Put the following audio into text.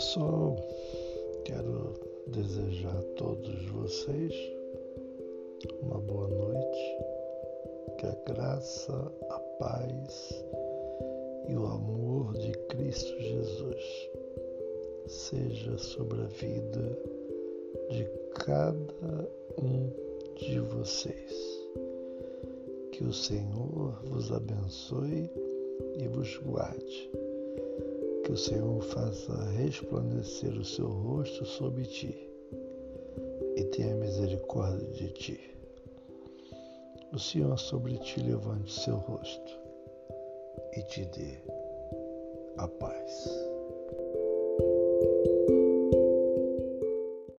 pessoal, quero desejar a todos vocês uma boa noite, que a graça, a paz e o amor de Cristo Jesus seja sobre a vida de cada um de vocês. Que o Senhor vos abençoe e vos guarde que o Senhor faça resplandecer o seu rosto sobre ti e tenha misericórdia de ti. O Senhor sobre ti levante seu rosto e te dê a paz.